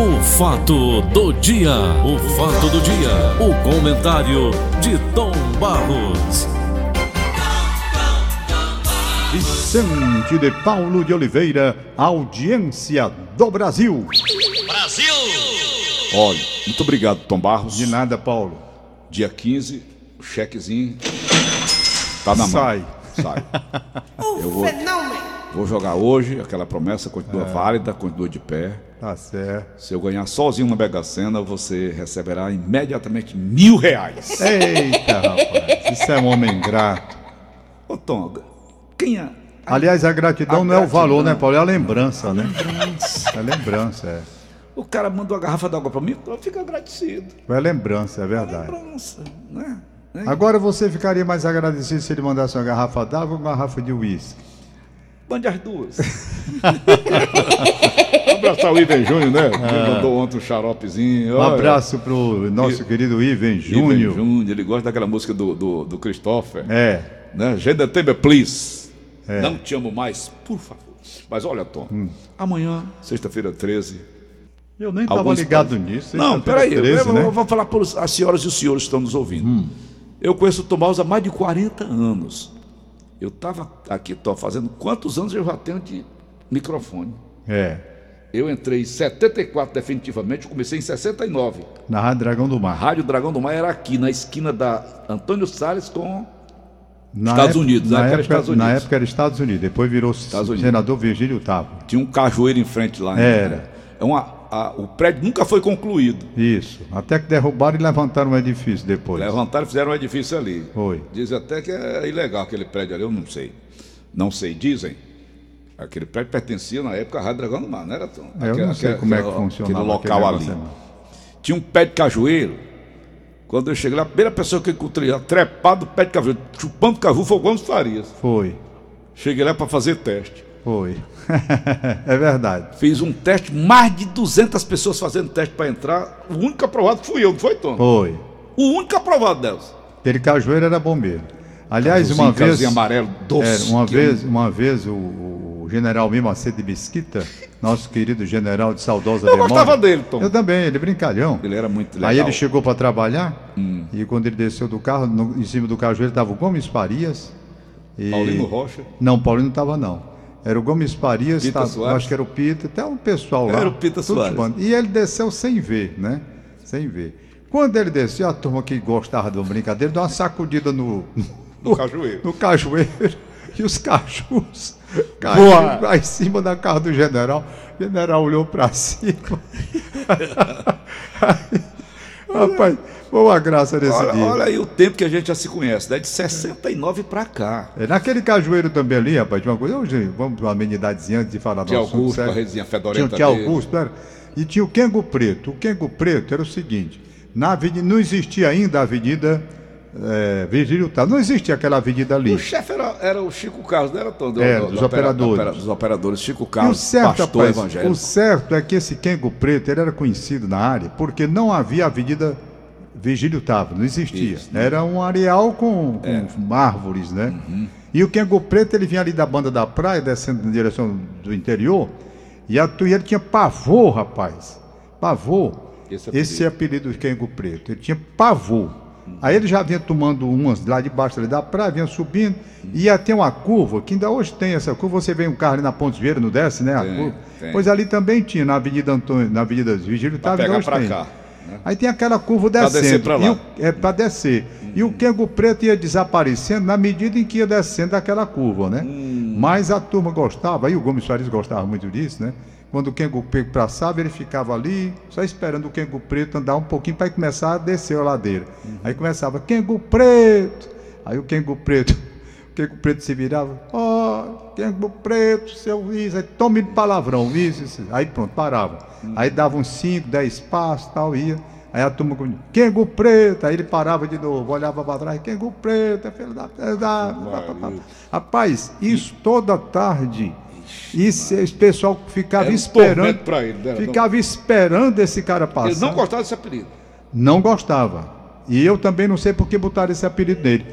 O fato do dia, o fato do dia, o comentário de Tom Barros. Vicente de Paulo de Oliveira, audiência do Brasil. Brasil! Olha, muito obrigado, Tom Barros. De nada, Paulo. Dia 15, o chequezinho tá na mão. Sai. Sai. Eu vou, vou jogar hoje, aquela promessa continua válida, continua de pé. Tá certo. Se eu ganhar sozinho uma Mega Sena, você receberá imediatamente mil reais. Eita, rapaz. Isso é um homem grato. Ô Tom, quem é? Aliás, a gratidão A não é o valor, gratidão. né, Paulo? É a lembrança, né? É a lembrança, é. O cara mandou a garrafa d'água pra mim, eu fico agradecido. É lembrança, é verdade. Lembrança, né? Né? Agora você ficaria mais agradecido se ele mandasse uma garrafa d'água ou uma garrafa de uísque? Mande as duas. Abraçar o Ivan Júnior, né? Ele mandou ontem um xaropezinho. Um abraço pro nosso E- querido Ivan Ivan Júnior. Júnior, ele gosta daquela música do, do, do Christopher. É. Né? Genda Tembe, please. É. Não te amo mais, por favor. Mas olha, Tom, Hum. amanhã, sexta-feira 13. Eu nem estava ligado países- nisso. Não, peraí, eu, 13, eu né? Hum. vou falar para as senhoras e os senhores que estão nos ouvindo. Eu conheço o Tom Barros há mais de 40 anos. Eu estava aqui, Tom, fazendo quantos anos eu já tenho de microfone? É. Eu entrei em 74 definitivamente, comecei em 69. Na Rádio Dragão do A Mar. Rádio Dragão do Mar era aqui, na esquina da Antônio Salles com. Na Estados época- Unidos, na na época época, era Estados Na Unidos. época era Estados Unidos, depois virou Unidos. senador Virgílio Tavo. Tinha um cajueiro em frente lá. Era. Né? É uma, a- o prédio nunca foi concluído. Isso. Até que derrubaram e levantaram um edifício depois. Levantaram e fizeram um edifício ali. Foi. Dizem até que é ilegal aquele prédio ali, eu não sei. Não sei, dizem. Aquele prédio pertencia na época à Rádio Dragão do Mar, não era tão. Eu não sei como é que funcionava Aquele local ali. Tinha um pé de cajueiro. Quando eu cheguei lá, a primeira pessoa que eu encontrei trepado do pé de cajueiro, chupando caju, foi o Gomes Farias. Foi. Cheguei lá para fazer teste. Foi. é verdade. Fiz um teste, mais de 200 pessoas fazendo teste para entrar. O único aprovado fui eu, não foi, Tom? Foi. O único aprovado delas. Aquele cajueiro era bom mesmo. Aliás, Cajuzinho, uma vez. amarelo, doce. É, uma vez, uma vez o, o general Mimo Macedo de Mesquita, nosso querido general de saudosa Eu memória. gostava dele, Tom. Eu também, ele brincalhão. Ele era muito legal. Hum. Aí ele chegou para trabalhar e quando ele desceu do carro, no- em cima do cajueiro estava o Gomes Farias. E... Paulino Rocha. Não, Paulino não estava não. Era o Gomes Farias, Pita tava- Soares. acho que era o Pita, até um pessoal lá. Era o Pita Soares. E ele desceu sem ver, né? Sem ver. Quando ele desceu, a turma que gostava de uma brincadeira deu uma sacudida no, No cajueiro. no cajueiro e os cachorros caíram lá em cima da casa do general. O general olhou para cima. Rapaz, foi uma graça nesse Olha, dia. olha aí o tempo que a gente já se conhece, né? De 69 para cá. É, naquele cajueiro também ali, rapaz, tinha uma coisa. Hoje, vamos para uma amenidadezinha antes de falar do Tinha assunto, Augusto, a redezinha Tinha, fedorenta tinha dele. Augusto, era. E tinha o Kengo Preto. O Kengo Preto era o seguinte: na avenida, não existia ainda a avenida é, Virgílio Tavo. Não existia aquela avenida ali. O chefe era, era o Chico Carlos, não era todo? Do, É, do- dos do opera- operadores. do opera- dos operadores. Chico E o Carlos, certo, pastor rapaz, evangélico. o certo é que esse Kengo Preto ele era conhecido na área porque não havia avenida Virgílio Tavo, não existia. Isso, né? Era um areal com, com árvores, né? Uhum. E o Kengo Preto ele vinha ali da banda da praia, descendo na direção do interior, e, a, e ele tinha pavor, rapaz. Pavor. Esse Esse, apelido. apelido de Kengo Preto. Ele tinha pavor. Aí ele já vinha tomando umas lá debaixo ali da praia, vinha subindo, e ia ter uma curva, que ainda hoje tem essa curva, você vê um carro ali na Ponte Vieira, não desce, né? A Tem, tem. Pois ali também tinha, na Avenida Antônio, na Avenida Vigílio Távora, hoje pra tem. cá. Né? Aí tem aquela curva descendo. descer pra lá. O, é para descer. E o Kengo Preto ia desaparecendo na medida em que ia descendo daquela curva, né? Hum. Mas a turma gostava, aí o Gomes Soares gostava muito disso, né? Quando o Kengo Preto passava, ele ficava ali, só esperando o Kengo Preto andar um pouquinho para começar a descer a ladeira. Uhum. Aí começava, Kengo Preto! Aí o Kengo Preto, o Kengo Preto se virava, ó, Kengo Preto, seu isso, aí tome palavrão, isso, isso. Aí pronto, parava. Aí dava uns 5, 10 passos, tal, ia. Aí a turma comigo, Kengo Preto, aí ele parava de novo, olhava para trás, Kengo Preto, é filho da. É da... Rapaz, isso toda tarde. Isso, esse pessoal ficava um esperando. ele, né? ficava esperando esse cara passar. Ele não gostava desse apelido. Não gostava. E eu também não sei por que botaram esse apelido nele.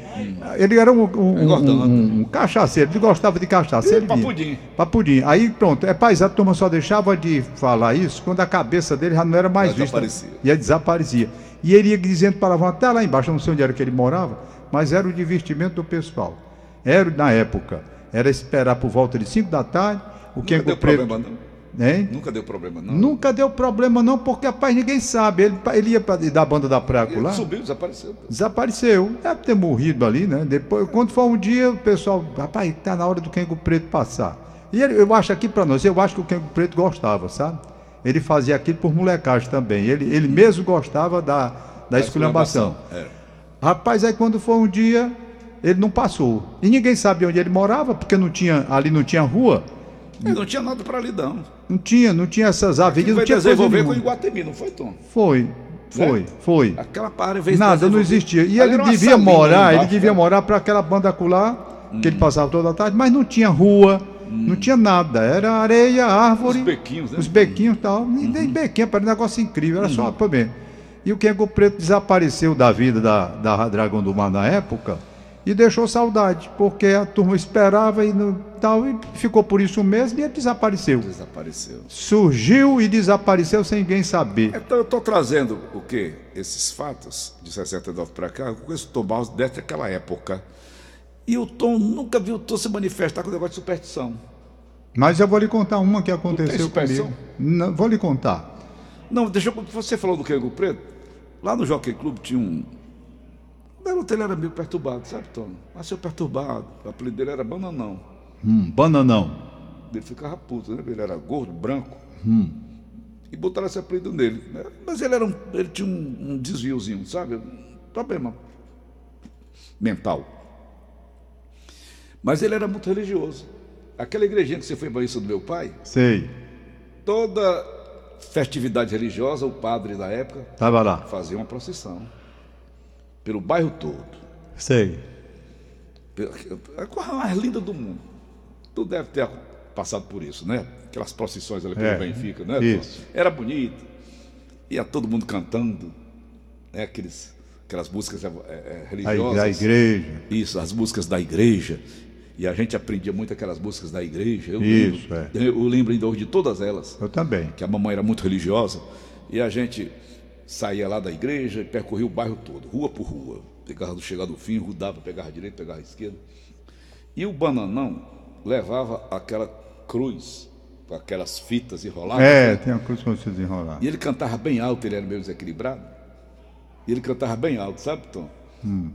Ele era um, um, É um- um- um cachaceiro, ele gostava de cachaça. Ele papudim. Papudim. Aí pronto, é país, a turma só deixava de falar isso quando a cabeça dele já não era mais Já vista. desaparecia. E desaparecia. E ele ia dizendo para lá, até lá embaixo, não sei onde era que ele morava, mas era o divertimento do pessoal. Era, na época, era esperar por volta de 5 da tarde, o Nunca Kengo deu Preto. problema, não. Hein? Nunca deu problema, não. Nunca deu problema, não, porque rapaz, ninguém sabe. Ele, ele ia pra, da banda da praia Ele lá. subiu, desapareceu. Desapareceu. Deve ter morrido ali, né? Depois, quando for um dia, o pessoal, rapaz, tá na hora do Kengo Preto passar. E ele, eu acho aqui para nós, eu acho que o Kengo Preto gostava, sabe? Ele fazia aquilo por molecagem também. Ele, ele mesmo gostava da, da esculhambação. É. Rapaz, aí quando foi um dia, ele não passou. E ninguém sabia onde ele morava, porque não tinha, ali não tinha rua. Ele não tinha nada para ali, não. Não tinha, não tinha essas Ele avenidas, não tinha coisa desenvolver com o nenhuma. Iguatemi, não foi, Tom? Foi, foi, foi. Aquela área veio Nada, não existia. E ele devia morar, lá ele embaixo, devia né? morar para aquela banda acular, que ele Hum. passava toda a tarde, mas não tinha rua, não tinha nada. Era areia, árvore. Os bequinhos, né? Os bequinhos e tal. E nem bequinho, era um negócio incrível, era só para bem. E o Kengo Preto desapareceu da vida da, da Dragão do Mar na época e deixou saudade, porque a turma esperava e não, tal, e ficou por isso mesmo e ele desapareceu. Desapareceu. Surgiu e desapareceu sem ninguém saber. Então eu estou trazendo o quê? Esses fatos de 69 para cá, com esse Tom Barros desde aquela época. E o Tom nunca viu o Tom se manifestar com o negócio de superstição. Mas eu vou lhe contar uma que aconteceu comigo. Não, vou lhe contar. Não, deixa eu. Você falou do Kengo Preto? Lá no Jockey Club tinha um. O garoto ele era meio perturbado, sabe, Tom? Nasceu perturbado. O apelido dele era Bananão. Hum, bananão. Ele ficava puto, né? Ele era gordo, branco. Hum. E botaram esse apelido nele. Mas ele, era um, ele tinha um, um desviozinho, sabe? Um problema mental. Mas ele era muito religioso. Aquela igrejinha que você foi banhista do meu pai, Sei. toda festividade religiosa, o padre da época Tava lá. fazia uma procissão pelo bairro todo. Sei. É a coisa mais linda do mundo. Tu deve ter passado por isso, né? Aquelas procissões ali pelo É, Benfica, né? isso. Era bonito. Ia todo mundo cantando, né? Aqueles, aquelas músicas é, é, A, religiosas. a igreja. Isso, as músicas da igreja. E a gente aprendia muito aquelas músicas da igreja. Eu Isso, lembro, é. Eu lembro ainda hoje de todas elas Eu também. que a mamãe era muito religiosa, e a gente saía lá da igreja e percorria o bairro todo, rua por rua. Pegava do chegar do fim, rodava, pegava a direita, pegava a esquerda. E o bananão levava aquela cruz, com aquelas fitas enroladas. É, né? tem uma cruz para se desenrolar. E ele cantava bem alto, ele era meio desequilibrado. E ele cantava bem alto, sabe, Tom?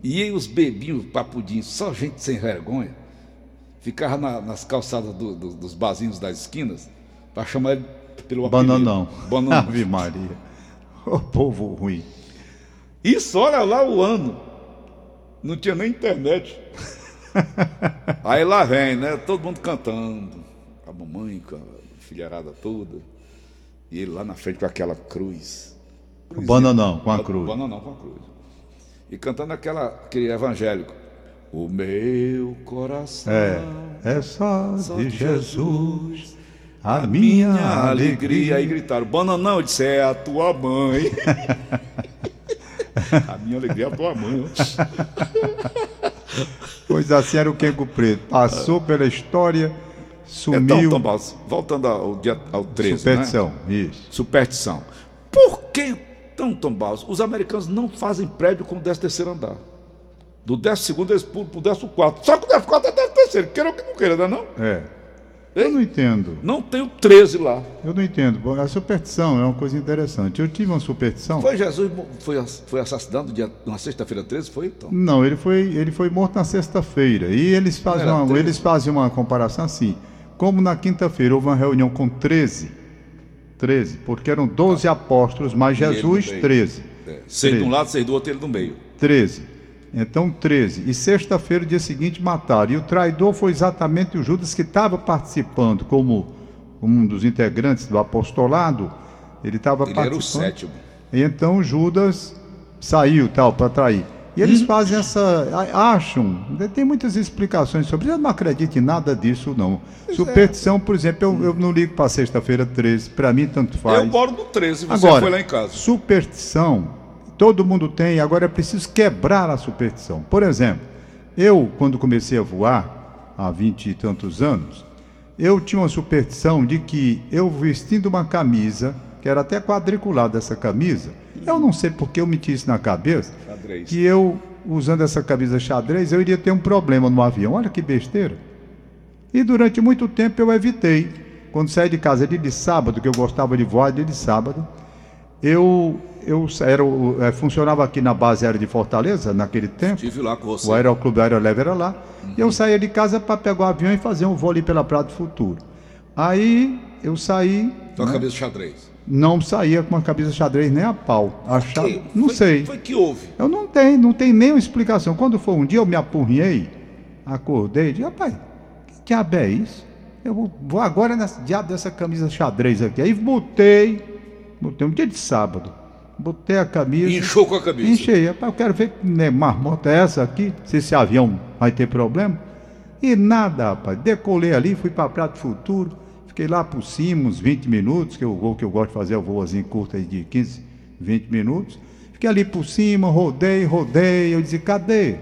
E aí os bebinhos, papudinhos, só gente sem vergonha, ficava na- nas calçadas do- do- dos barzinhos das esquinas para chamar ele pelo apelido. Bananão. Bananão. Ave Maria. O povo ruim. Isso, olha lá o ano. Não tinha nem internet. Aí lá vem, né? Todo mundo cantando. A mamãe com a filharada toda. E ele lá na frente com aquela cruz. O bananão com a cruz. Bananão com a cruz. E cantando aquela, aquele evangélico. O meu coração. É. É só só de de Jesus a minha alegria. Aí gritaram, bananão, eu disse, é a tua mãe. a minha alegria é a tua mãe. Pois assim era o Kengo Preto. Passou pela história, Então, sumiu. Tom Barros, voltando ao, dia, ao 13, Superstição, né? isso. Superstição. Por que, então, Tom Barros, os americanos não fazem prédio com o 13 terceiro andar? Do 12 segundo eles pulam pro 14 quarto. Só que o 14 quarto é 13 terceiro, queira ou que não queira, não é não? É. Eu não entendo. Não tem o 13 lá. Eu não entendo. Bom, A superstição é uma coisa interessante. Eu tive uma superstição. Foi Jesus, foi, foi assassinado dia, na sexta-feira 13, foi então? Não, ele foi, ele foi morto na sexta-feira. E eles fazem, uma, 13? eles fazem uma comparação assim. Como na quinta-feira houve uma reunião com 13. 13, porque eram 12 apóstolos, mas E Jesus, no meio. 13. É, seis de um 13. lado, seis do outro, ele no meio. 13. Então, 13. E sexta-feira, dia seguinte, mataram. E o traidor foi exatamente o Judas que estava participando como um dos integrantes do apostolado. Ele estava Ele era o participando. sétimo. E então Judas saiu tal para trair. E eles fazem essa. acham, tem muitas explicações sobre isso. Eu não acredito em nada disso, não. é. Superstição, por exemplo, eu, eu não ligo para sexta-feira 13. Para mim, tanto faz. Eu moro no 13, você Agora, foi lá em casa. superstição todo mundo tem, agora é preciso quebrar a superstição. Por exemplo, eu, quando comecei a voar, há vinte e tantos anos, eu tinha uma superstição de que eu vestindo uma camisa, que era até quadriculada essa camisa, eu não sei porque eu meti isso na cabeça, Xadrez. que eu, usando essa camisa xadrez, eu iria ter um problema no avião. Olha que besteira. E durante muito tempo eu evitei. Quando saí de casa dia de sábado, que eu gostava de voar dia de sábado, eu, eu era, o- eh, funcionava aqui na base aérea de Fortaleza, naquele tempo. Estive lá com você. O Aeroclube Aeroleve era lá. E eu saía de casa para pegar o avião e fazer um voo ali pela Praia do Futuro. Aí eu saí, Tua cabeça xadrez. não saía com uma camisa xadrez nem a pau. Achava, Que- não foi- sei. Foi que houve. Eu não tenho, não tem nenhuma explicação. Quando foi um dia eu me apurrinhei, acordei e disse, rapaz, que diabo é isso? Eu vou, vou agora nesse diabo dessa camisa xadrez aqui. Aí botei, botei um dia de sábado, botei a camisa. Inchou com a cabeça. Enchei. Rapaz, eu quero ver que né, marmota é essa aqui, se esse avião vai ter problema. E nada, rapaz. Decolei ali, fui para Prato Futuro, fiquei lá por cima uns 20 minutos, que é o voo que eu gosto de fazer, é o voozinho curto aí de 15, 20 minutos. Fiquei ali por cima, rodei, rodei, eu disse, cadê?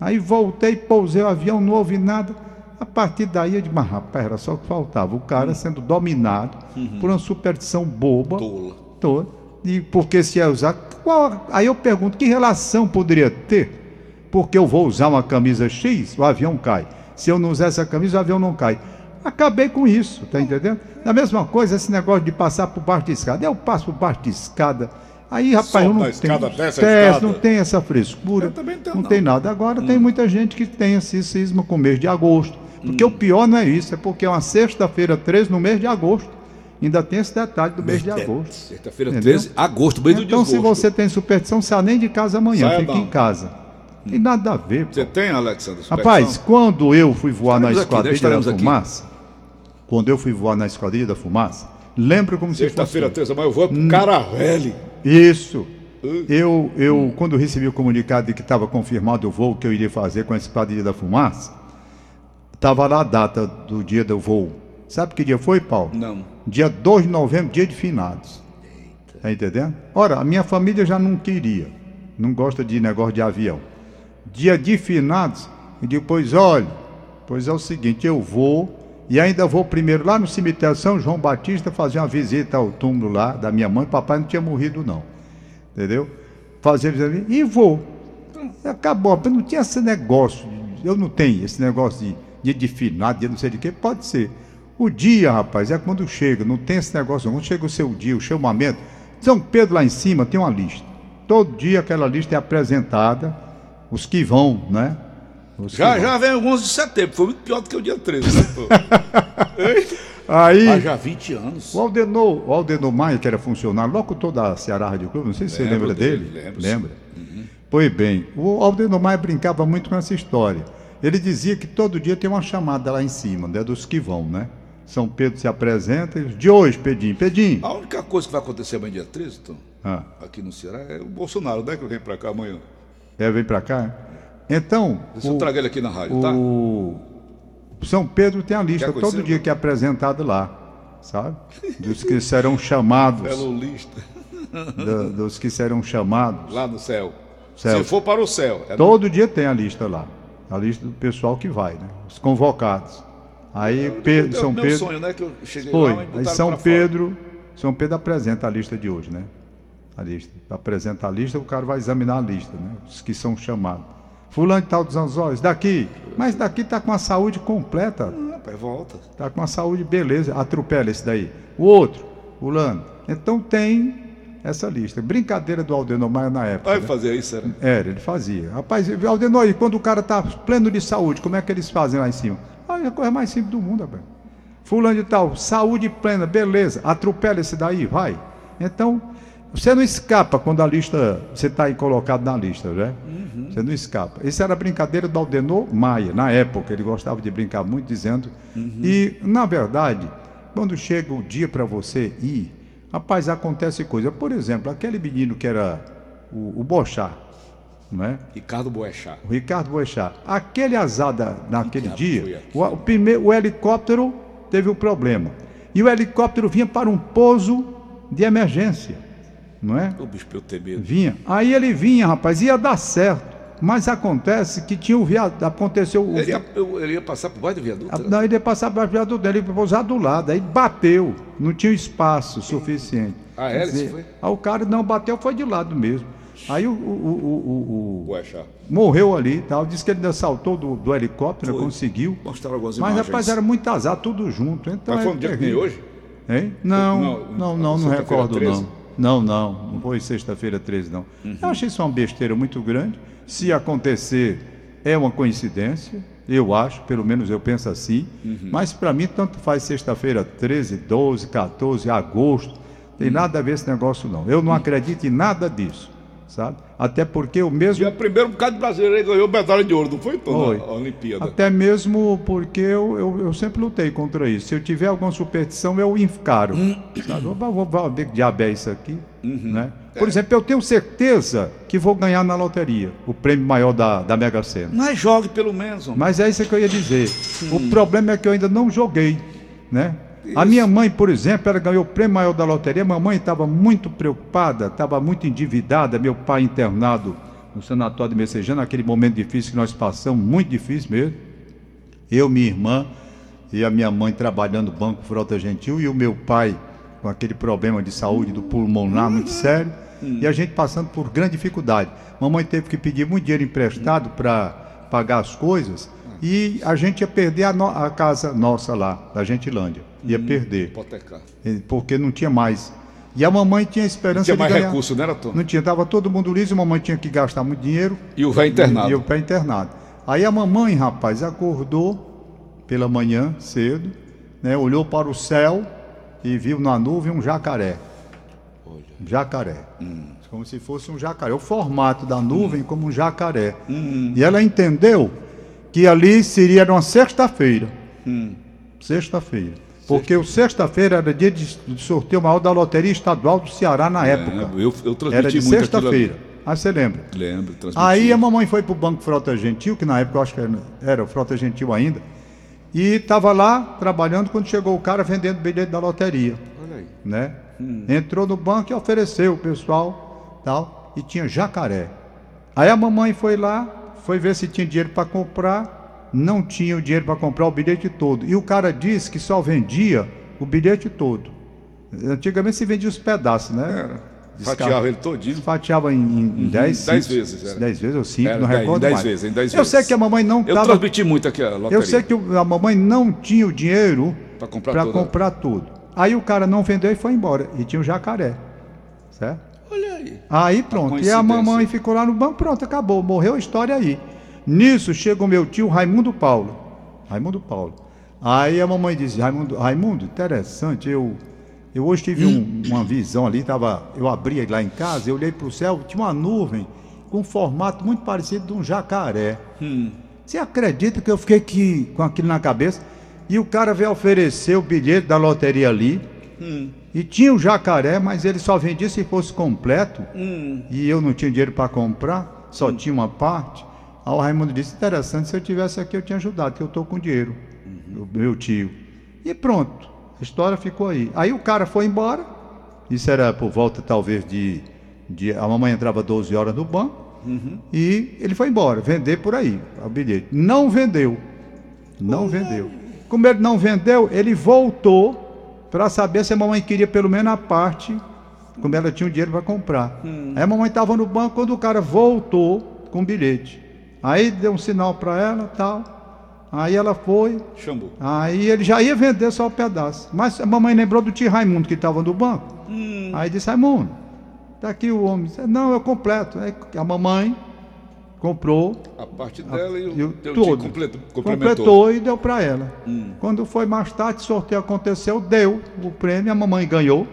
Aí voltei, pousei o avião, não houve nada. A partir daí eu disse, mas rapaz, era só o que faltava. O cara sendo dominado por uma superstição boba. Tola. Tô. E porque se ia usar. Qual, aí eu pergunto, que relação poderia ter? Porque eu vou usar uma camisa X, o avião cai. Se eu não usar essa camisa, o avião não cai. Acabei com isso, tá entendendo? Da mesma coisa, esse negócio de passar por baixo de escada. Eu passo por baixo de escada. Aí, rapaz, Solta eu não tenho. desce Desce, não tem essa frescura. Eu também não tenho, não não. tem nada. Agora tem muita gente que tem esse cisma com o mês de agosto. Hum. Porque o pior não é isso, é porque é uma sexta-feira 13 no mês de agosto. Ainda tem esse detalhe do mês de agosto. Sexta-feira Entendeu? 13, agosto, mês do Então, se você tem superstição, sai nem de casa amanhã, Saia fica não. em casa. Tem nada a ver. pô. Você tem, Alexandre? Rapaz, quando eu fui voar na Estaremos aqui, né? Esquadrilha Estaremos da aqui. Fumaça, quando eu fui voar na Esquadrilha da Fumaça, lembro como se fosse... Sexta-feira 13, mas eu vou Hum. pro Caravelle. Isso. Eu, eu quando recebi o comunicado de que estava confirmado o voo que eu iria fazer com a Esquadrilha da Fumaça, estava lá a data do dia do voo. Sabe que dia foi, Paulo? Não. Dia 2 de novembro, dia de finados. Tá entendendo? Ora, a minha família já não queria. Não gosta de negócio de avião. Dia de finados, e depois, olha, pois é o seguinte, eu vou e ainda vou primeiro lá no cemitério São João Batista fazer uma visita ao túmulo lá da minha mãe. Papai não tinha morrido, não. Entendeu? Fazer visita e vou. Acabou, não tinha esse negócio. Eu não tenho esse negócio de dia de finado, dia não sei de quê. Pode ser. O dia, rapaz, é quando chega, não tem esse negócio. não. Quando chega o seu dia, o chamamento. São Pedro lá em cima tem uma lista. Todo dia aquela lista é apresentada. Os que vão, né? Os que Já, vão. já vem o 11 de setembro, foi muito pior do que o dia 13, né, pô? Aí. Ah, já 20 anos. O Aldenor, o Aldenor Maia, que era funcionário, locutor da Ceará Rádio Clube, não sei se você Lembro lembra dele, dele. lembro. Lembra? Pois bem, o Aldenor Maia brincava muito com essa história. Ele dizia que todo dia tem uma chamada lá em cima, né, dos que vão, né? São Pedro se apresenta e diz, de hoje, Pedinho, Pedinho. A única coisa que vai acontecer amanhã, dia 13, então, Ah, aqui no Ceará, é o Bolsonaro, né? Que vem pra cá amanhã. é, vem pra cá. Então, Deixa eu trago ele aqui na rádio, tá? o São Pedro tem a lista todo dia que é apresentado lá, sabe? Dos que serão chamados, Belo lista. da- dos que serão chamados. Lá no céu. Céu. Se for para o céu. É Todo dia tem a lista lá. A lista do pessoal que vai, né? Os convocados. Aí Pedro, São Pedro. sonho, né? Que eu cheguei Foi. lá e Aí São pra fora. Pedro. São Pedro apresenta a lista de hoje, né? A lista. Apresenta a lista, o cara vai examinar a lista, né? Os que são chamados. Fulano de tal dos anzóis, daqui. Mas daqui tá com a saúde completa. Ah, Rapaz, volta. Tá com a saúde, beleza. Atropela esse daí. O outro, fulano. Então tem essa lista. Brincadeira do Aldenor Maia na época. Vai né? fazer isso, era? Era, ele fazia. Rapaz, Aldenor, e quando o cara tá pleno de saúde, como é que eles fazem lá em cima? É a coisa mais simples do mundo, rapaz. Fulano de tal, saúde plena, beleza. Atropela esse daí, vai. Então, você não escapa quando a lista, você está aí colocado na lista, né? Você não escapa. Isso era a brincadeira do Aldenor Maia, na época. Ele gostava de brincar muito, dizendo. E, na verdade, quando chega o dia para você ir, rapaz, acontece coisa. Por exemplo, aquele menino que era o, o Bochá, não é? Ricardo Boechat. O Ricardo Boechat. Aquele azar da- naquele dia, o, o primeiro, o helicóptero teve um problema. E o helicóptero vinha para um pouso de emergência. não é? O bicho pra eu ter medo. Vinha. Aí ele vinha, rapaz, ia dar certo. Mas acontece que tinha o viaduto, aconteceu o Ele ia, ele ia passar por baixo do viaduto? a- Não, ele ia passar para o viaduto dele, ele ia pousar do lado, aí bateu, não tinha espaço suficiente. A Quer hélice dizer, foi? Aí o cara não bateu, foi de lado mesmo. Aí o, o- o- o- morreu ali e tal. Disse que ele ainda saltou do, do helicóptero, Foi. conseguiu. Mostrar algumas Mas, imagens. rapaz, era muito azar, tudo junto. Então Mas é foi um dia que hoje? Hein? Não, Não, não, não, recordo 13? não. Não, não, não foi sexta-feira 13 não. Uhum. Eu achei isso uma besteira muito grande. Se acontecer, é uma coincidência, eu acho, pelo menos eu penso assim. Uhum. Mas para mim, tanto faz sexta-feira 13, 12, 14, agosto, tem Uhum. nada a ver esse negócio não. Eu não acredito em nada disso, sabe? Até porque o mesmo Dia primeiro, bocado de brasileiro aí ganhou medalha de ouro, não foi? Foi. Na Olimpíada. Até mesmo porque eu, eu, eu sempre lutei contra isso. Se eu tiver alguma superstição, eu encaro. sabe? Eu vou, vou, vou ver que diabo é isso aqui. Né? Por exemplo, eu tenho certeza que vou ganhar na loteria o prêmio maior da, da Mega Sena. Mas jogue pelo menos, homem. Mas é isso que eu ia dizer. O problema é que eu ainda não joguei. Né? A minha mãe, por exemplo, ela ganhou o prêmio maior da loteria. Mamãe estava muito preocupada, estava muito endividada. Meu pai internado no sanatório de Messejana, naquele momento difícil que nós passamos, muito difícil mesmo. Eu, minha irmã e a minha mãe trabalhando no Banco Frota Gentil e o meu pai com aquele problema de saúde do pulmonar muito sério. E a gente passando por grande dificuldade. Mamãe teve que pedir muito dinheiro emprestado para pagar as coisas e a gente ia perder a, no- a casa nossa lá, da Gentilândia. Ia perder, Hipotecar. porque não tinha mais. E a mamãe tinha esperança Tinha de mais ganhar. recurso, não era, Tom? Não tinha, estava todo mundo liso, a mamãe tinha que gastar muito dinheiro. E o velho internado. E o pé internado. Aí a mamãe, rapaz, acordou pela manhã cedo, né, olhou para o céu e viu na nuvem um jacaré. Um jacaré. Como se fosse um jacaré. O formato da nuvem como um jacaré. E ela entendeu que ali seria numa sexta-feira. Sexta-feira. Porque o sexta-feira era dia de sorteio maior da Loteria Estadual do Ceará na época. É, eu, eu transmiti Era de sexta-feira. Aí você lembra? Lembro, transmiti. Aí a mamãe foi para o Banco Frota Gentil, que na época eu acho que era, era o Frota Gentil ainda, e estava lá trabalhando quando chegou o cara vendendo bilhete da loteria. Olha aí. Né? Entrou no banco e ofereceu o pessoal tal, e tinha jacaré. Aí a mamãe foi lá, foi ver se tinha dinheiro para comprar, não tinha o dinheiro para comprar o bilhete todo. E o cara disse que só vendia o bilhete todo. Antigamente se vendia os pedaços, né? Era. Fatiava ele todinho. fatiava em, em, em 10 dez cinco, vezes, era. 10 vezes ou 5, Era não dez- recordo dez mais. vezes, em dez eu sei vezes. que a mamãe não Eu transmiti muito aqui a loteria. Eu sei que a mamãe não tinha o dinheiro Pra comprar pra tudo. comprar tudo. Aí o cara não vendeu e foi embora. E tinha o jacaré. Certo? Olha aí. Aí pronto. E a mamãe ficou lá no banco, pronto, acabou. Morreu a história aí. Nisso chega o meu tio Raimundo Paulo. Raimundo Paulo. Aí a mamãe disse, Raimundo, Raimundo, interessante, eu, eu hoje tive um- uma visão ali, tava, eu abri lá em casa, eu olhei para o céu, tinha uma nuvem com um formato muito parecido de um jacaré. Você acredita que eu fiquei aqui, com aquilo na cabeça? E o cara veio oferecer o bilhete da loteria ali. E tinha o jacaré, mas ele só vendia se fosse completo. E eu não tinha dinheiro para comprar, só tinha uma parte. Aí o Raimundo disse: interessante, se eu tivesse aqui eu tinha ajudado, que eu estou com dinheiro. O meu tio. E pronto, a história ficou aí. Aí o cara foi embora. Isso era por volta, talvez, de. de a mamãe entrava 12 horas no banco. E ele foi embora, vender por aí o bilhete. Não vendeu. Não vendeu. Como ele não vendeu, ele voltou para saber se a mamãe queria pelo menos a parte, como ela tinha o dinheiro para comprar. Aí a mamãe estava no banco quando o cara voltou com o bilhete. Aí deu um sinal para ela, tal. Aí ela foi. Xambu. Aí ele já ia vender só o pedaço. Mas a mamãe lembrou do tio Raimundo que estava no banco. Aí disse: Raimundo, tá aqui o homem. Disse, Não, eu completo. Aí a mamãe comprou A parte dela e o, e o teu todo. completou, completou e deu para ela. Quando foi mais tarde, o sorteio aconteceu, deu o prêmio, a mamãe ganhou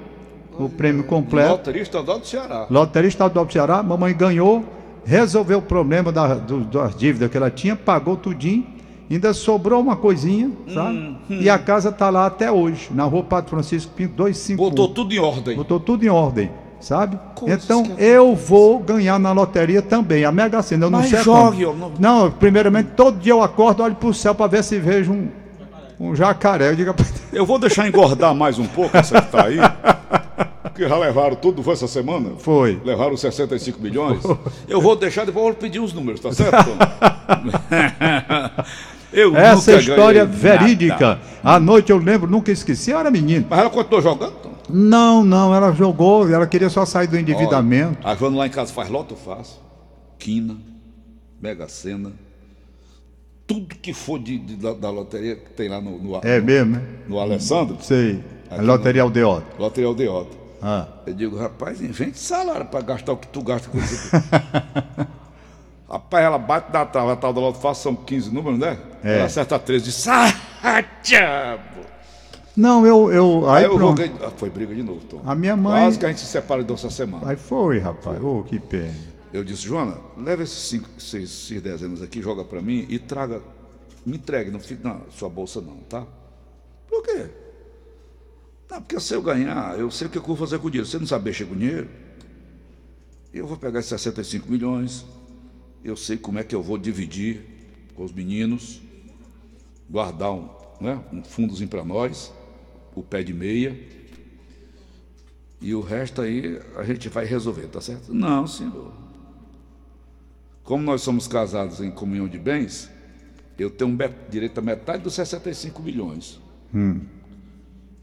o prêmio completo. Loteria Estadual do Ceará. Loteria Estadual do Ceará, mamãe ganhou, resolveu o problema da, do- das dívidas que ela tinha, pagou tudinho, ainda sobrou uma coisinha, sabe? E a casa está lá até hoje, na rua Padre Francisco Pinto 251. Botou tudo em ordem. Botou tudo em ordem, sabe? Coisas então eu vou ganhar na loteria também, a Mega Sena. Eu não Mas sei jogue, como. ó, Não, primeiramente, todo dia eu acordo, olho pro céu para ver se vejo um, um jacaré. Eu digo, Eu vou deixar engordar mais um pouco essa que tá aí. Porque já levaram tudo, foi essa semana? Foi. Levaram 65 milhões. Eu vou deixar, depois eu vou pedir os números, tá certo? eu Essa história verídica. Nada. À noite eu lembro, nunca esqueci, eu era menino. Mas ela continuou jogando? Não, não, ela jogou, ela queria só sair do endividamento. Olha, a Joana lá em casa faz loto fácil, quina, mega sena, tudo que for de, de da, da, loteria que tem lá no, no É mesmo, né? No Alessandro. Sei. A loteria Aldeota. Loteria Aldeota. Ah. Eu digo, rapaz, invente salário para gastar o que tu gasta com isso aqui. rapaz, ela bate na trava, a tal da loto são 15 números, né? É. Ela acerta 13 de sai, diabo! Não, eu. eu aí, aí eu joguei. Ah, foi briga de novo, Tom. A minha mãe. Quase que a gente se separa de essa semana. Aí foi, rapaz. Ô, oh, que pena. Eu disse, Joana, leva esses cinco, seis, seis dezenas aqui, joga para mim e traga. Me entregue, não fique na sua bolsa, não, tá? Por quê? Não, porque se eu ganhar, eu sei o que eu vou fazer com o dinheiro. Você não sabe mexer com o dinheiro? Eu vou pegar esses 65 milhões, eu sei como é que eu vou dividir com os meninos, guardar um, né, um fundozinho para nós o pé de meia. E o resto aí a gente vai resolver, tá certo? Não, senhor. Como nós somos casados em comunhão de bens, eu tenho direito a metade dos 65 milhões. Hum.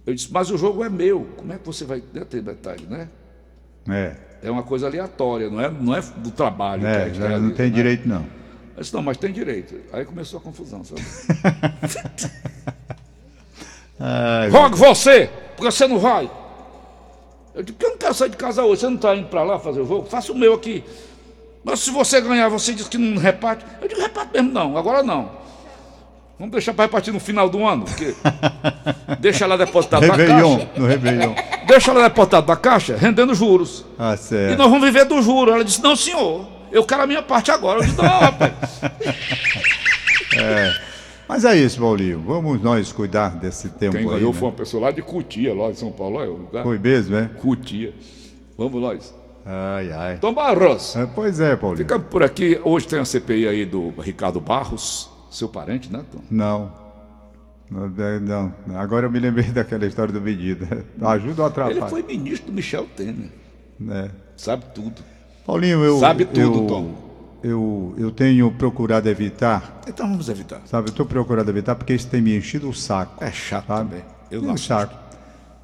Eu disse, mas o jogo é meu. Como é que você vai ter metade, né? É. É uma coisa aleatória, não é, não é do trabalho. É, que não tem né? direito, não. Eu disse, não, mas tem direito. Aí começou a confusão, sabe? Ai, Rogue você, porque você não vai. Eu digo, eu não quero sair de casa hoje, você não está indo para lá fazer o jogo? Faça o meu aqui. Mas se você ganhar, você diz que não reparte. Eu digo, reparte mesmo não, agora não. Vamos deixar para repartir no final do ano, porque deixa lá depositado na caixa. No Réveillon. Deixa lá depositado na caixa, rendendo juros. Ah, certo. E nós vamos viver do juro. Ela disse, não, senhor, eu quero a minha parte agora. Eu disse, não, rapaz. É. Mas é isso, Paulinho. Vamos nós cuidar desse tempo Quem aí. ganhou né? foi uma pessoa lá de Cutia, lá de São Paulo. Olha, lugar. Foi mesmo, é? Cutia. Vamos nós. Ai, ai. Tom Barros. É, pois é, Paulinho. Ficamos por aqui. Hoje tem a CPI aí do Ricardo Barros, seu parente, né, Tom? Não. Não. Agora eu me lembrei daquela história do Medida. Ajuda ou atrapalha? Ele foi ministro do Michel Temer. É. Sabe tudo. Paulinho, eu. Sabe tudo, eu... Tom eu, eu tenho procurado evitar. Então vamos evitar. Sabe, eu estou procurando evitar porque isso tem me enchido o saco. É chato sabe? também. Eu não saco.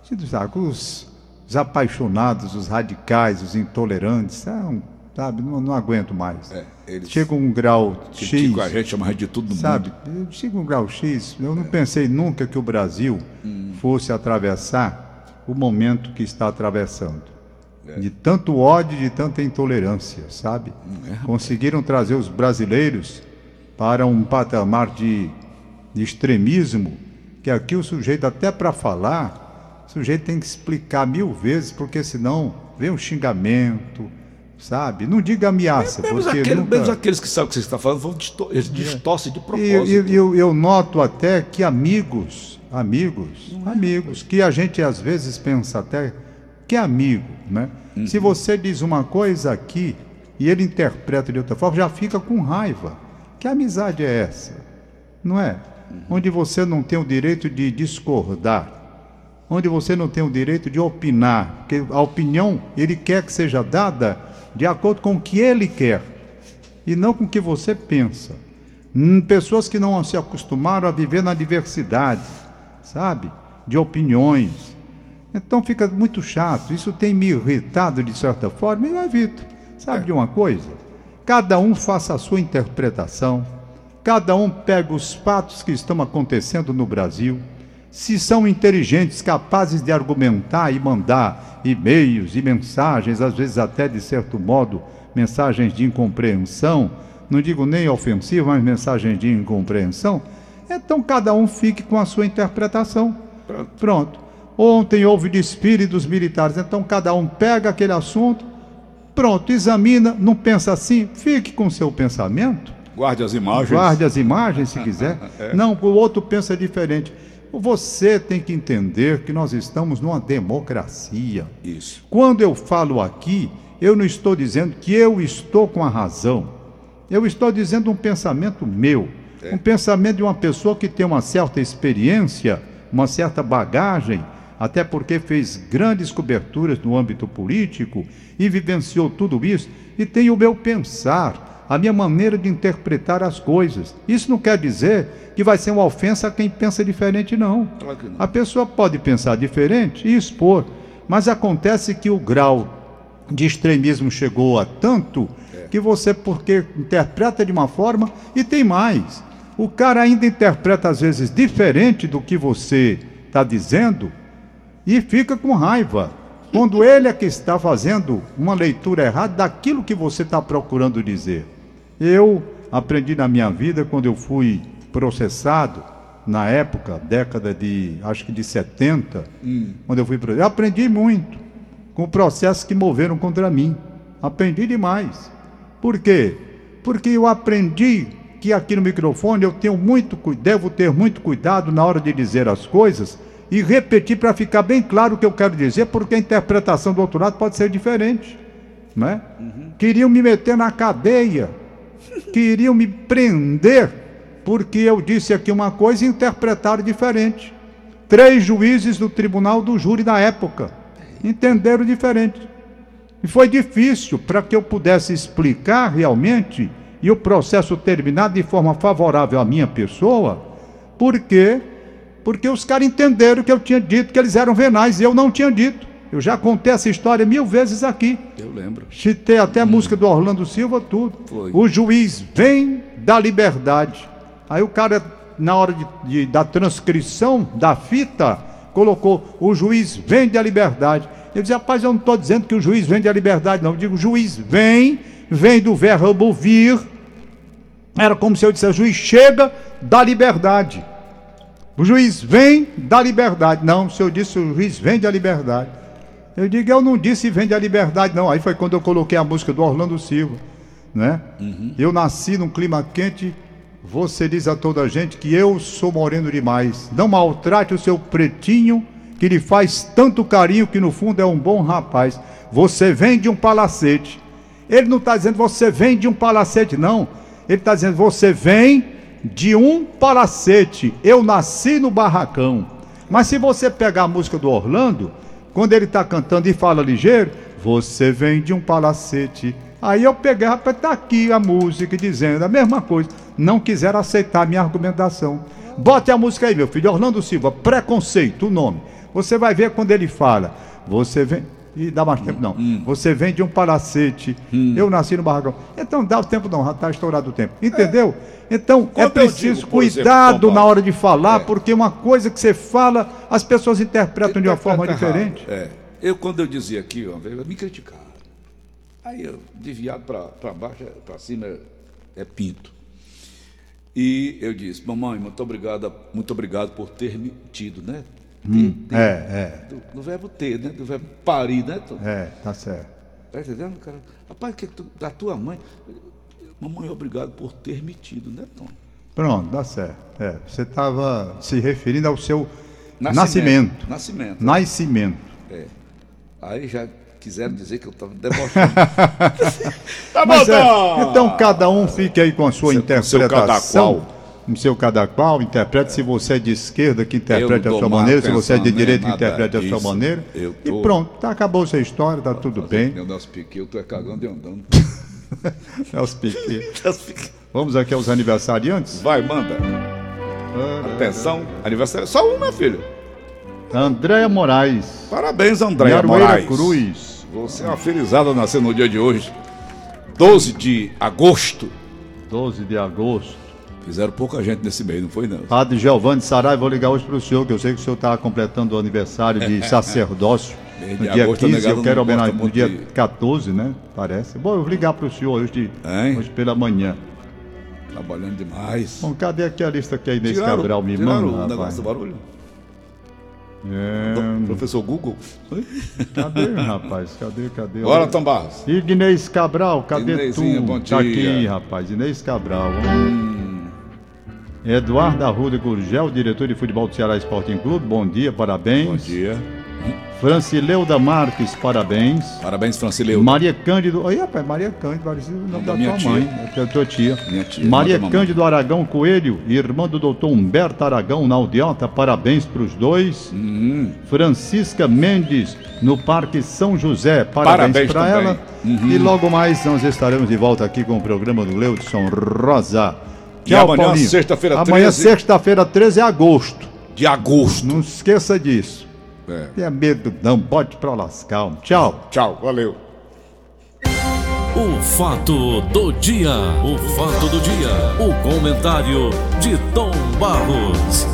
Enchido o saco. Os, os, apaixonados, os radicais, os intolerantes, são, sabe, não, não aguento mais. É, chega um grau X. a gente chama de tudo sabe, mundo. Chega um grau X. Eu não é. pensei nunca que o Brasil hum. fosse atravessar o momento que está atravessando. É. De tanto ódio, de tanta intolerância, sabe? É. Conseguiram trazer os brasileiros para um patamar de, de extremismo que aqui o sujeito, até para falar, o sujeito tem que explicar mil vezes, porque senão vem um xingamento, sabe? Não diga ameaça. É, porque aquele, nunca... mesmo aqueles que sabem o que você está falando, vão eles é. distorcem de propósito. E, eu, eu, eu noto até que amigos, amigos, é. amigos, que a gente às vezes pensa até que é amigo, né? Uhum. Se você diz uma coisa aqui e ele interpreta de outra forma, já fica com raiva. Que amizade é essa? Não é? Uhum. Onde você não tem o direito de discordar, onde você não tem o direito de opinar, porque a opinião ele quer que seja dada de acordo com o que ele quer e não com o que você pensa. Hum, pessoas que não se acostumaram a viver na diversidade, sabe? De opiniões, então fica muito chato. Isso tem me irritado de certa forma e eu evito. Sabe é. de uma coisa? Cada um faça a sua interpretação, cada um pega os fatos que estão acontecendo no Brasil. Se são inteligentes, capazes de argumentar e mandar e-mails e mensagens, às vezes até de certo modo, mensagens de incompreensão, não digo nem ofensivo, mas mensagens de incompreensão, então cada um fique com a sua interpretação. Pronto. Pronto. Ontem houve desfile dos militares, então cada um pega aquele assunto, pronto, examina, não pensa assim, fique com o seu pensamento. Guarde as imagens. Guarde as imagens, se quiser. é. Não, o outro pensa diferente. Você tem que entender que nós estamos numa democracia. Isso. Quando eu falo aqui, eu não estou dizendo que eu estou com a razão. Eu estou dizendo um pensamento meu. É. Um pensamento de uma pessoa que tem uma certa experiência, uma certa bagagem, até porque fez grandes coberturas no âmbito político e vivenciou tudo isso, e tem o meu pensar, a minha maneira de interpretar as coisas. Isso não quer dizer que vai ser uma ofensa a quem pensa diferente, não. Claro que não. A pessoa pode pensar diferente e expor, mas acontece que o grau de extremismo chegou a tanto que você, porque interpreta de uma forma, e tem mais. O cara ainda interpreta às vezes diferente do que você está dizendo e fica com raiva. Quando ele é que está fazendo uma leitura errada daquilo que você está procurando dizer. Eu aprendi na minha vida quando eu fui processado, na época, década de, acho que de 70, quando eu fui processado, eu aprendi muito com processos que moveram contra mim. Aprendi demais. Por quê? Porque eu aprendi que aqui no microfone eu tenho muito, devo ter muito cuidado na hora de dizer as coisas e repetir para ficar bem claro o que eu quero dizer, porque a interpretação do outro lado pode ser diferente. Né? Queriam me meter na cadeia, queriam me prender, porque eu disse aqui uma coisa e interpretaram diferente. Três juízes do tribunal do júri da época entenderam diferente. E foi difícil para que eu pudesse explicar realmente e o processo terminar de forma favorável à minha pessoa. Por quê? Porque os caras entenderam que eu tinha dito que eles eram venais e eu não tinha dito. Eu já contei essa história mil vezes aqui. Eu lembro. Citei até a música do Orlando Silva, tudo. Foi. O juiz vem da liberdade. Aí o cara, na hora de, de- da transcrição da fita, colocou: o juiz vem da liberdade. Eu disse, rapaz, eu não estou dizendo que o juiz vem da liberdade, não. Eu digo, o juiz vem, vem do verbo vir. Era como se eu dissesse, o juiz chega da liberdade. O juiz vem da liberdade. Não, se eu disse o juiz vem da liberdade. Eu digo, eu não disse vem da liberdade, não. Aí foi quando eu coloquei a música do Orlando Silva. Né? Eu nasci num clima quente. Você diz a toda a gente que eu sou moreno demais. Não maltrate o seu pretinho, que lhe faz tanto carinho que no fundo é um bom rapaz. Você vem de um palacete. Ele não está dizendo você vem de um palacete, não. Ele está dizendo você vem de um palacete. Eu nasci no barracão. Mas se você pegar a música do Orlando, quando ele está cantando e fala ligeiro, você vem de um palacete. Aí eu peguei, rapaz, tá aqui a música dizendo a mesma coisa. Não quiseram aceitar a minha argumentação. Bote a música aí, meu filho. Orlando Silva, preconceito, o nome. Você vai ver quando ele fala. Você vem. E dá mais tempo, não. Você vem de um palacete. Eu nasci no barracão. Então dá o tempo, não. Já está estourado o tempo. Entendeu? Então é Quando eu preciso digo, exemplo, cuidado Tom na hora de falar, É. porque uma coisa que você fala, as pessoas interpretam de uma forma Interpreta errado. diferente. É. Eu, quando eu dizia aqui, uma vez, me criticaram. Aí eu, desviado para baixo, para cima é, é pinto. E eu disse, mamãe, muito obrigado, muito obrigado por ter me tido, né? Ter, ter, É, é, Do, do verbo ter, né? Do verbo parir, né? Tom? é, tá certo. Tá entendendo, cara? Rapaz, que tu, da tua mãe. Mamãe, obrigado por ter me tido, né, Tom? Pronto, dá certo. É, você estava se referindo ao seu Nascimento. nascimento. Nascimento. Nascimento. É. Aí já quiseram dizer que eu estava debochando. tá Mas é, então cada um fique aí com a sua Seu- seu interpretação. Seu cada qual, interprete se você é de esquerda, que interprete Eu a sua tô maneira, se você é de direita, que interprete a nada sua disso. maneira. Eu E tô- pronto, tá, acabou essa história, tá tudo bem. Meu Nelson Piquet, tu é cagando e andando. É os piquet. Vamos aqui aos aniversariantes. Vai, manda. Atenção, aniversário. Só um, meu filho. Andréia Moraes. Parabéns, Andréia Moraes. Cruz. Você é uma felizada nasceu no dia de hoje. 12 de agosto. 12 de agosto. Fizeram pouca gente nesse mês, não foi, não? Padre Giovanni Sarai, vou ligar hoje para o senhor, que eu sei que o senhor está completando o aniversário de sacerdócio. No dia agosto, a 15, negada eu quero homenagear no dia de- 14, né? Parece. Bom, eu vou ligar para o senhor hoje, de, hoje pela manhã. Trabalhando demais. Bom, cadê aqui a lista que a Inês Tiraram- Cabral me manda, o rapaz? negócio do barulho? É, Professor Google? cadê, rapaz? Cadê, cadê? Bora, Tom Barros. Inês Cabral, cadê Inezinha, tu? bom Tá aqui, dia. rapaz. Inês Cabral. Eduardo Arruda Gurgel, diretor de futebol do Ceará Sporting Clube. Bom dia, parabéns. Bom dia. Francileuda Marques, parabéns. Parabéns, Francileuda. Maria Cândido. Oi, rapaz, Maria Cândido, parecido o nome Da da, minha tua tia. mãe, é da tua tia. Minha tia, Maria. Cândido Aragão Coelho, irmã do doutor Humberto Aragão na Aldeota, parabéns para os dois. Uhum. Francisca Mendes, no Parque São José, parabéns, para ela. Uhum. E logo mais nós estaremos de volta aqui com o programa do Leudson Rosa. E amanhã, sexta-feira, Amanhã, 13. sexta-feira, 13 de agosto. De agosto. Não se esqueça disso. É. Tenha medo, não, bote pra lascar. Tchau. Tchau, valeu. O fato do dia. O fato do dia. O comentário de Tom Barros.